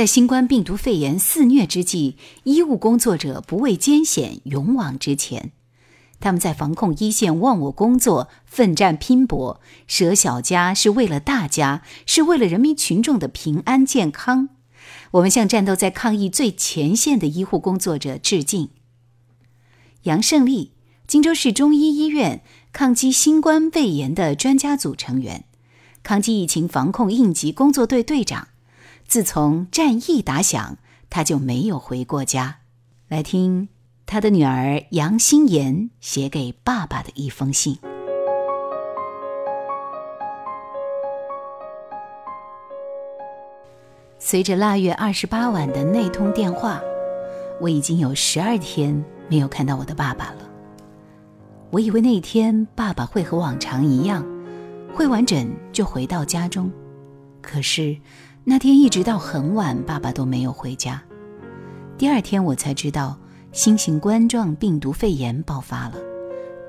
在新冠病毒肺炎肆虐之际，医务工作者不畏艰险，勇往直前。他们在防控一线忘我工作，奋战拼搏，舍小家是为了大家，是为了人民群众的平安健康。我们向战斗在抗疫最前线的医护工作者致敬。杨胜利，荆州市中医医院抗击新冠肺炎的专家组成员，抗击疫情防控应急工作队队长。自从战役打响，他就没有回过家。来听他的女儿杨心妍写给爸爸的一封信。随着腊月二十八晚的那通电话，我已经有十二天没有看到我的爸爸了。我以为那天爸爸会和往常一样，会完整就回到家中，可是。那天一直到很晚，爸爸都没有回家。第二天我才知道新型冠状病毒肺炎爆发了，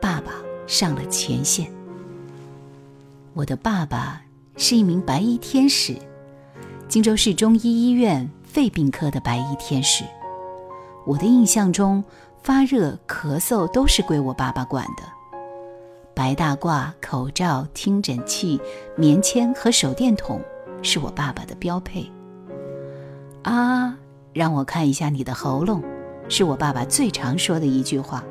爸爸上了前线。我的爸爸是一名白衣天使，荆州市中医医院肺病科的白衣天使。我的印象中，发热、咳嗽都是归我爸爸管的。白大褂、口罩、听诊器、棉签和手电筒。是我爸爸的标配。啊，让我看一下你的喉咙，是我爸爸最常说的一句话。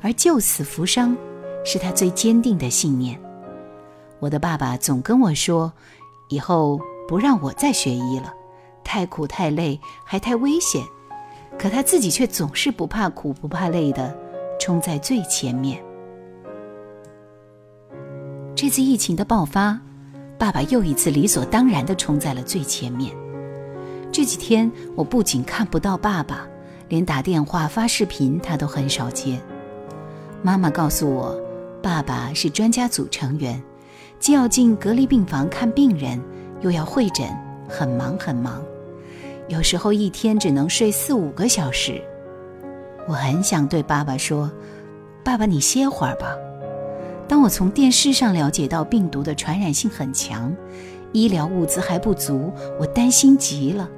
而救死扶伤，是他最坚定的信念。我的爸爸总跟我说，以后不让我再学医了，太苦太累，还太危险。可他自己却总是不怕苦不怕累的，冲在最前面。这次疫情的爆发。爸爸又一次理所当然地冲在了最前面。这几天，我不仅看不到爸爸，连打电话发视频他都很少接。妈妈告诉我，爸爸是专家组成员，既要进隔离病房看病人，又要会诊，很忙很忙，有时候一天只能睡四五个小时。我很想对爸爸说：“爸爸，你歇会儿吧。”当我从电视上了解到病毒的传染性很强，医疗物资还不足，我担心极了。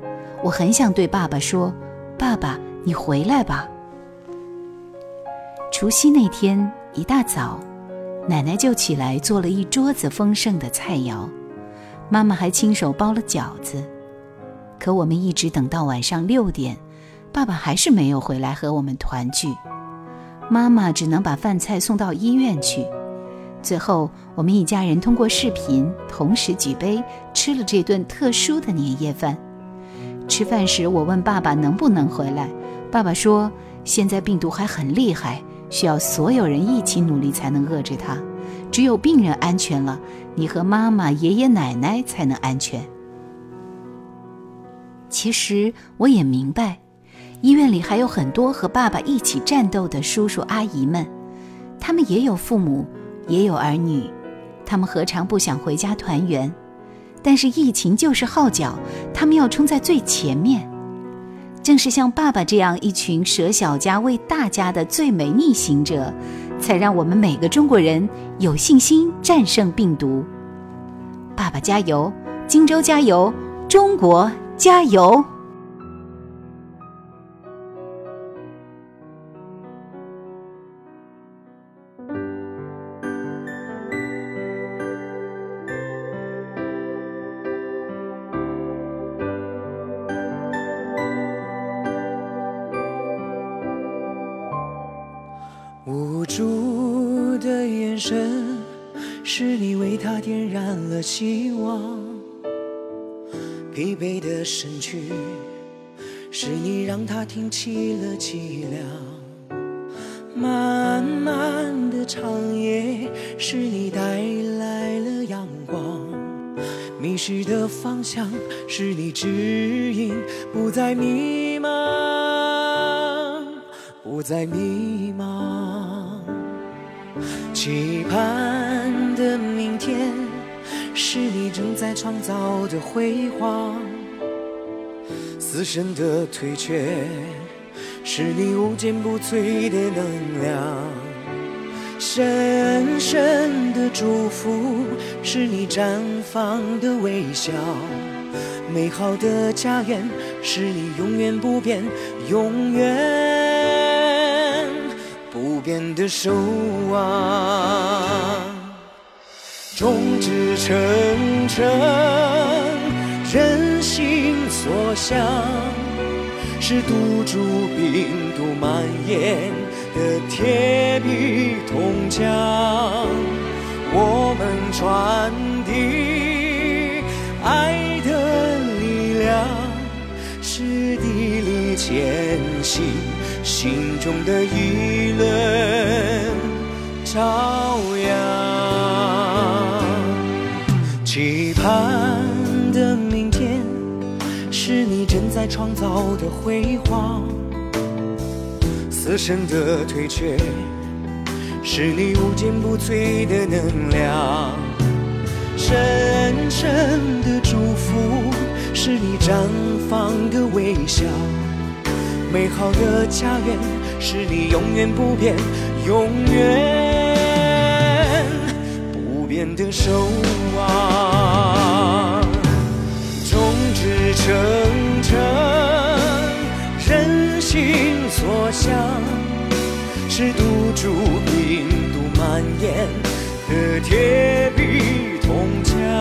我很想对爸爸说：“爸爸，你回来吧。”除夕那天一大早，奶奶就起来做了一桌子丰盛的菜肴，妈妈还亲手包了饺子。可我们一直等到晚上六点，爸爸还是没有回来和我们团聚，妈妈只能把饭菜送到医院去。最后，我们一家人通过视频同时举杯吃了这顿特殊的年夜饭。吃饭时，我问爸爸能不能回来，爸爸说：“现在病毒还很厉害，需要所有人一起努力才能遏制它。只有病人安全了，你和妈妈、爷爷奶奶才能安全。”其实我也明白，医院里还有很多和爸爸一起战斗的叔叔阿姨们，他们也有父母。也有儿女，他们何尝不想回家团圆？但是疫情就是号角，他们要冲在最前面。正是像爸爸这样一群舍小家为大家的最美逆行者，才让我们每个中国人有信心战胜病毒。爸爸加油，荆州加油，中国加油！无助的眼神是你为他点燃了希望，疲惫的身躯，是你让他挺起了脊梁。漫漫的长夜，是你带来了阳光。迷失的方向，是你指引，不再迷茫，不再迷茫，期盼。的明天是你正在创造的辉煌，死神的退却是你无坚不摧的能量，深深的祝福是你绽放的微笑，美好的家园是你永远不变、永远的守望。众志成城，人心所向，是堵住病毒蔓延的铁壁铜墙。我们传递爱的力量，是砥砺前行心中的议论朝阳。期盼的明天，是你正在创造的辉煌；死神的退却，是你无坚不摧的能量。深深的祝福，是你绽放的微笑。美好的家园，是你永远不变、永远不变的守望。众志成城，人心所向，是堵住病毒蔓延的铁壁铜墙。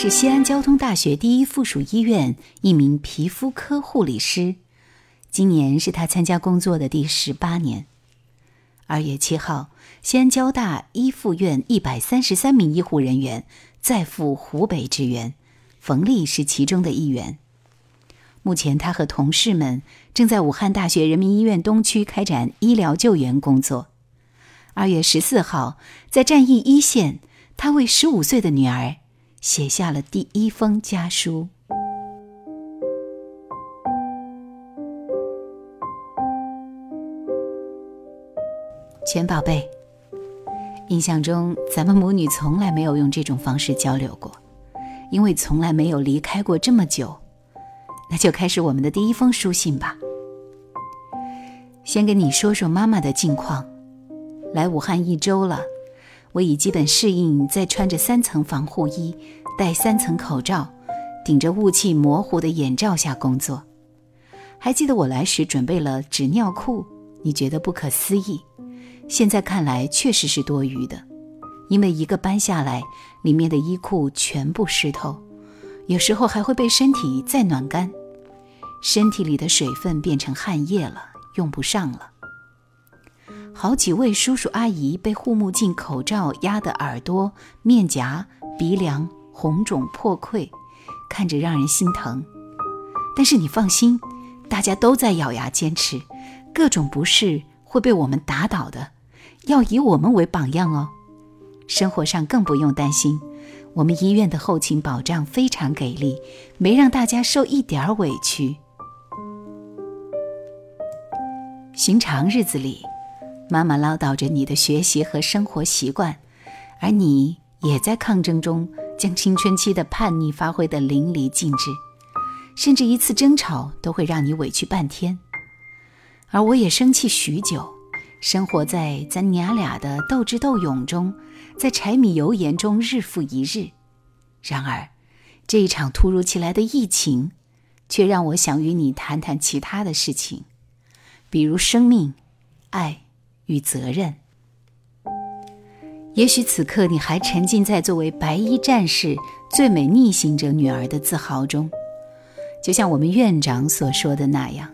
是西安交通大学第一附属医院一名皮肤科护理师，今年是她参加工作的第十八年。二月七号，西安交大一附院一百三十三名医护人员再赴湖北支援，冯丽是其中的一员。目前，她和同事们正在武汉大学人民医院东区开展医疗救援工作。二月十四号，在战役一线，她为十五岁的女儿写下了第一封家书。钱宝贝，印象中咱们母女从来没有用这种方式交流过，因为从来没有离开过这么久。那就开始我们的第一封书信吧。先跟你说说妈妈的近况。来武汉一周了，我已基本适应在穿着三层防护衣、戴三层口罩、顶着雾气模糊的眼罩下工作。还记得我来时准备了纸尿裤，你觉得不可思议，现在看来确实是多余的，因为一个搬下来，里面的衣裤全部湿透，有时候还会被身体再暖干，身体里的水分变成汗液了，用不上了。好几位叔叔阿姨被护目镜、口罩压得耳朵、面颊、鼻梁红肿破溃，看着让人心疼。但是你放心，大家都在咬牙坚持，各种不适会被我们打倒的，要以我们为榜样哦。生活上更不用担心，我们医院的后勤保障非常给力，没让大家受一点儿委屈。寻常日子里，妈妈唠叨着你的学习和生活习惯，而你也在抗争中将青春期的叛逆发挥得淋漓尽致，甚至一次争吵都会让你委屈半天。而我也生气许久，生活在咱娘俩的斗智斗勇中，在柴米油盐中日复一日。然而，这一场突如其来的疫情，却让我想与你谈谈其他的事情，比如生命、爱与责任。也许此刻你还沉浸在作为白衣战士、最美逆行者女儿的自豪中，就像我们院长所说的那样，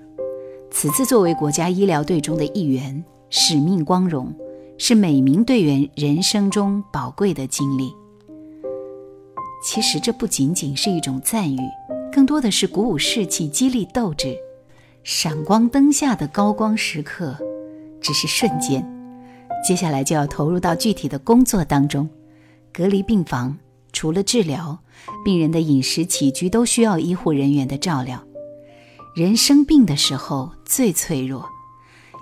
此次作为国家医疗队中的一员，使命光荣，是每名队员人生中宝贵的经历。其实这不仅仅是一种赞誉，更多的是鼓舞士气、激励斗志。闪光灯下的高光时刻，只是瞬间，接下来就要投入到具体的工作当中。隔离病房除了治疗，病人的饮食起居都需要医护人员的照料。人生病的时候最脆弱，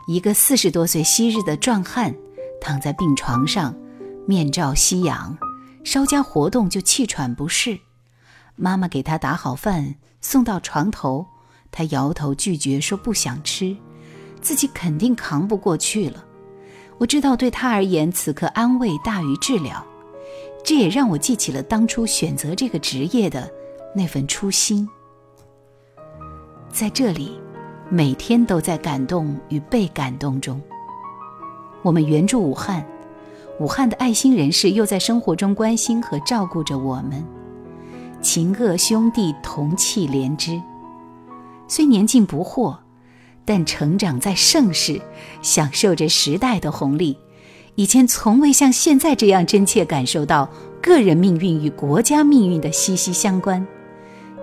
一个四十多岁昔日的壮汉，躺在病床上，面罩吸氧。稍加活动就气喘不适，妈妈给他打好饭送到床头，他摇头拒绝说不想吃，自己肯定扛不过去了。我知道对他而言，此刻安慰大于治疗，这也让我记起了当初选择这个职业的那份初心。在这里，每天都在感动与被感动中。我们援助武汉。武汉的爱心人士又在生活中关心和照顾着我们，情恶兄弟同气连枝。虽年近不惑，但成长在盛世，享受着时代的红利。以前从未像现在这样真切感受到个人命运与国家命运的息息相关。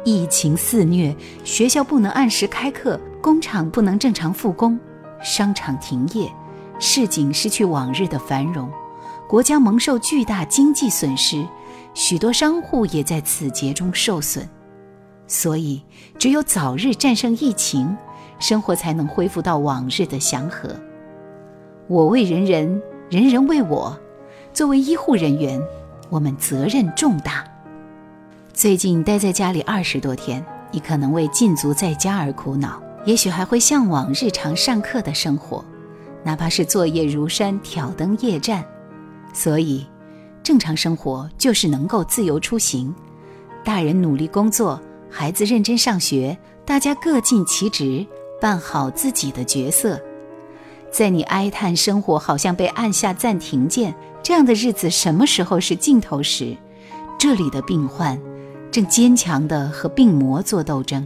疫情肆虐，学校不能按时开课，工厂不能正常复工，商场停业，市井失去往日的繁荣。国家蒙受巨大经济损失，许多商户也在此劫中受损，所以只有早日战胜疫情，生活才能恢复到往日的祥和。我为人人，人人为我。作为医护人员，我们责任重大。最近待在家里二十多天，你可能为禁足在家而苦恼，也许还会向往日常上课的生活，哪怕是作业如山，挑灯夜战。所以，正常生活就是能够自由出行，大人努力工作，孩子认真上学，大家各尽其职，办好自己的角色。在你哀叹生活好像被按下暂停键，这样的日子什么时候是尽头时，这里的病患正坚强地和病魔做斗争，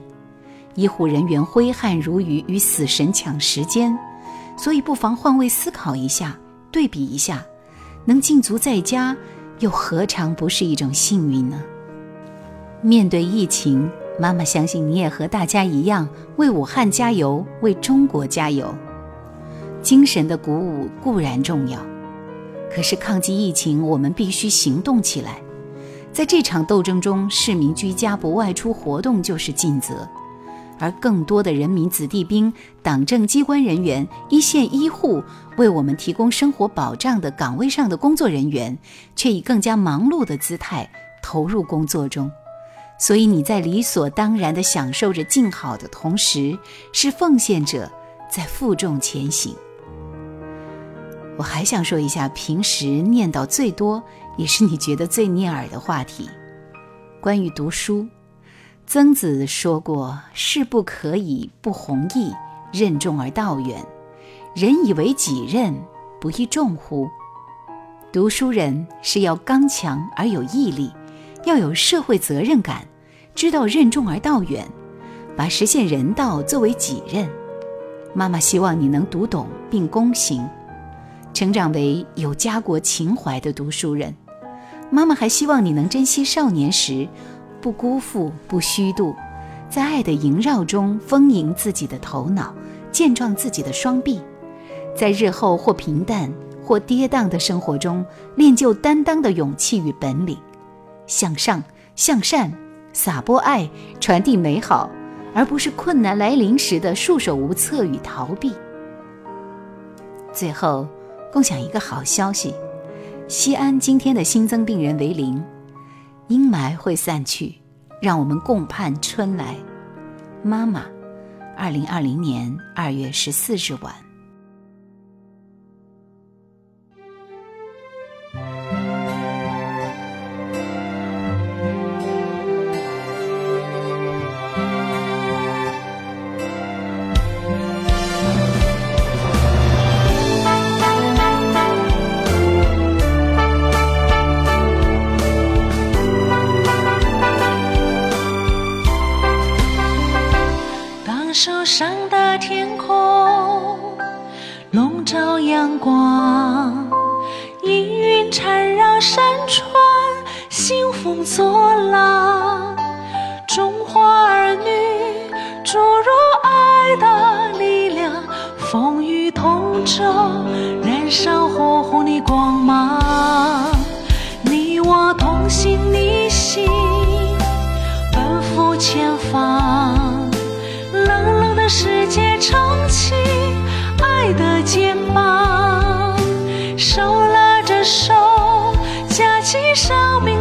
医护人员挥汗如雨，与死神抢时间。所以，不妨换位思考一下，对比一下。能禁足在家，又何尝不是一种幸运呢？面对疫情，妈妈相信你也和大家一样，为武汉加油，为中国加油。精神的鼓舞固然重要，可是抗击疫情，我们必须行动起来。在这场斗争中，市民居家不外出活动就是尽责。而更多的人民子弟兵、党政机关人员、一线医护为我们提供生活保障的岗位上的工作人员，却以更加忙碌的姿态投入工作中。所以你在理所当然地享受着静好的同时，是奉献者在负重前行。我还想说一下平时念叨最多，也是你觉得最逆耳的话题，关于读书。曾子说过：“事不可以不弘毅，任重而道远。人以为己任，不亦重乎？”读书人是要刚强而有毅力，要有社会责任感，知道任重而道远，把实现人道作为己任。妈妈希望你能读懂并躬行，成长为有家国情怀的读书人。妈妈还希望你能珍惜少年时。不辜负，不虚度，在爱的萦绕中丰盈自己的头脑，健壮自己的双臂，在日后或平淡或跌宕的生活中练就担当的勇气与本领，向上向善，撒播爱，传递美好，而不是困难来临时的束手无策与逃避。最后，共享一个好消息：西安今天的新增病人为零，阴霾会散去，让我们共盼春来。妈妈，二零二零年二月十四日晚。的世界撑起爱的肩膀，手拉着手，架起生命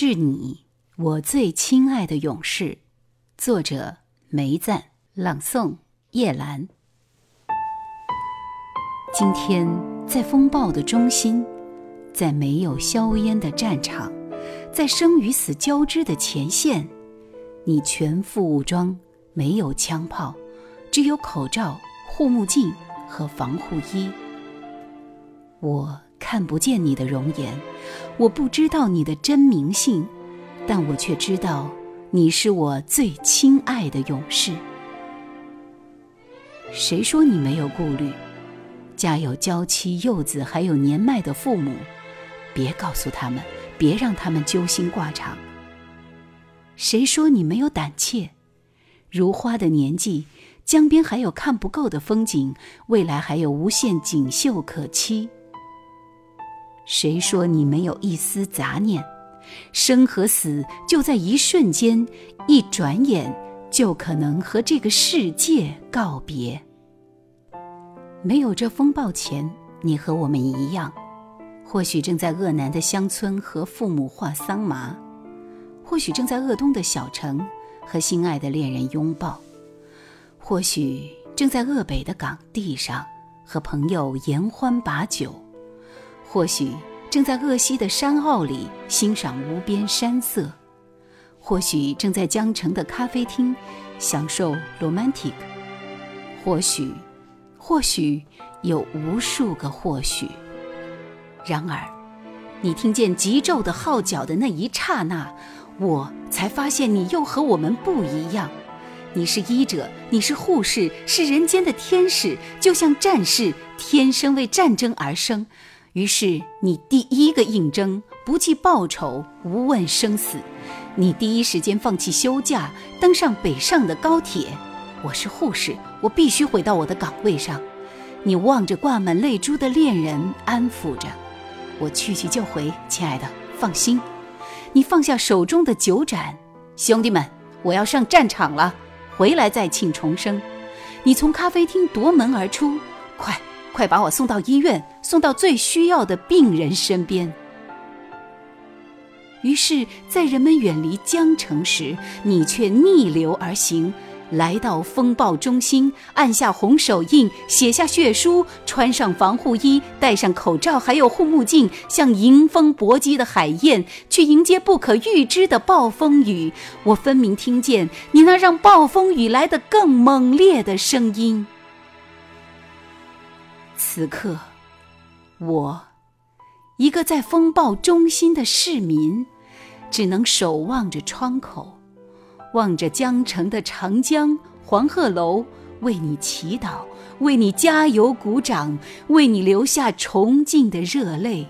致你，我最亲爱的勇士。作者：梅赞，朗诵：叶兰。今天在风暴的中心，在没有硝烟的战场，在生与死交织的前线，你全副武装，没有枪炮，只有口罩、护目镜和防护衣。我。看不见你的容颜，我不知道你的真名姓，但我却知道你是我最亲爱的勇士。谁说你没有顾虑？家有娇妻幼子，还有年迈的父母，别告诉他们，别让他们揪心挂肠。谁说你没有胆怯？如花的年纪，江边还有看不够的风景，未来还有无限锦绣可期。谁说你没有一丝杂念？生和死就在一瞬间，一转眼就可能和这个世界告别。没有这风暴前，你和我们一样，或许正在鄂南的乡村和父母画桑麻，或许正在鄂东的小城。和心爱的恋人拥抱，或许正在鄂北的港地上和朋友言欢把酒，或许正在鄂西的山坳里欣赏无边山色，或许正在江城的咖啡厅享受 romantic，或许，或许有无数个或许。然而，你听见急骤的号角的那一刹那。我才发现你又和我们不一样，你是医者，你是护士，是人间的天使，就像战士，天生为战争而生。于是你第一个应征，不计报酬，无问生死。你第一时间放弃休假，登上北上的高铁。我是护士，我必须回到我的岗位上。你望着挂满泪珠的恋人，安抚着我，去去就回，亲爱的，放心。你放下手中的酒盏，兄弟们，我要上战场了，回来再庆重生。你从咖啡厅夺门而出，快快把我送到医院，送到最需要的病人身边。于是，在人们远离江城时，你却逆流而行。来到风暴中心，按下红手印，写下血书，穿上防护衣，戴上口罩，还有护目镜，像迎风搏击的海燕，去迎接不可预知的暴风雨。我分明听见你那让暴风雨来得更猛烈的声音。此刻，我，一个在风暴中心的市民，只能守望着窗口。望着江城的长江、黄鹤楼，为你祈祷，为你加油鼓掌，为你流下崇敬的热泪，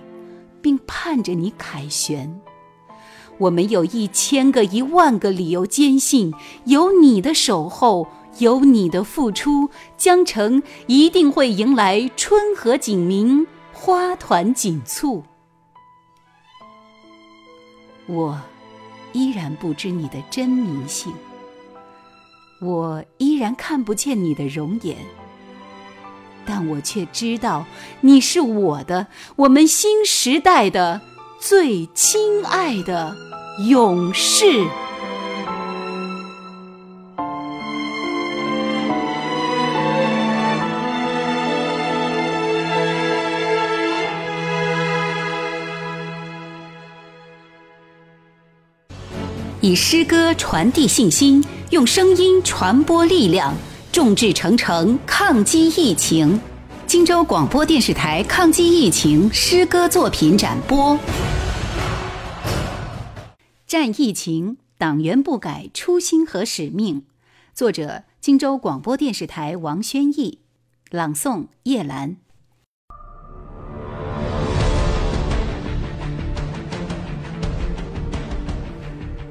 并盼着你凯旋。我们有一千个、一万个理由坚信，有你的守候，有你的付出，江城一定会迎来春和景明，花团锦簇。我。依然不知你的真名姓，我依然看不见你的容颜，但我却知道你是我的，我们新时代的最亲爱的勇士。以诗歌传递信心，用声音传播力量，众志成城抗击疫情。荆州广播电视台抗击疫情诗歌作品展播。战疫情，党员不改初心和使命。作者：荆州广播电视台王宣义，朗诵：叶兰。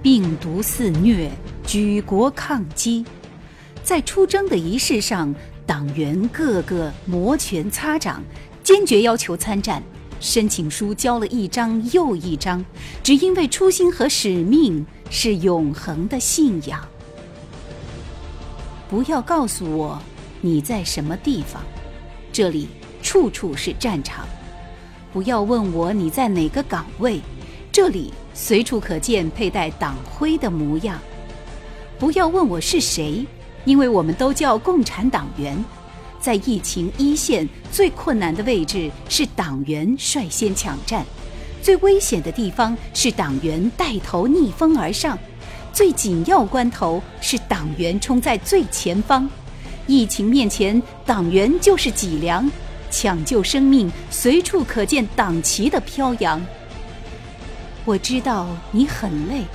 病毒肆虐，举国抗击。在出征的仪式上，党员个个摩拳擦掌，坚决要求参战。申请书交了一张又一张，只因为初心和使命是永恒的信仰。不要告诉我你在什么地方，这里处处是战场。不要问我你在哪个岗位，这里。随处可见佩戴党徽的模样。不要问我是谁，因为我们都叫共产党员。在疫情一线最困难的位置，是党员率先抢占；最危险的地方是党员带头逆风而上；最紧要关头是党员冲在最前方。疫情面前，党员就是脊梁，抢救生命随处可见党旗的飘扬。我知道你很累，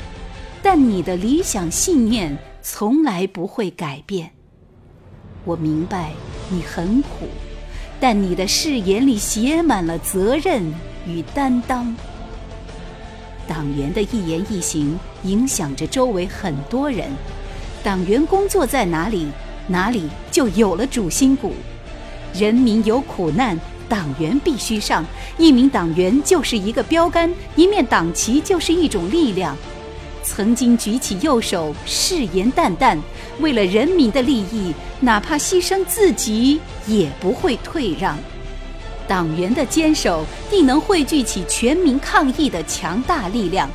但你的理想信念从来不会改变。我明白你很苦，但你的誓言里写满了责任与担当。党员的一言一行影响着周围很多人，党员工作在哪里，哪里就有了主心骨。人民有苦难，党员必须上。一名党员就是一个标杆，一面党旗就是一种力量。曾经举起右手，誓言淡淡，为了人民的利益，哪怕牺牲自己，也不会退让。党员的坚守，定能汇聚起全民抗疫的强大力量。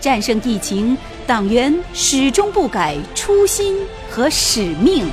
战胜疫情，党员始终不改初心和使命。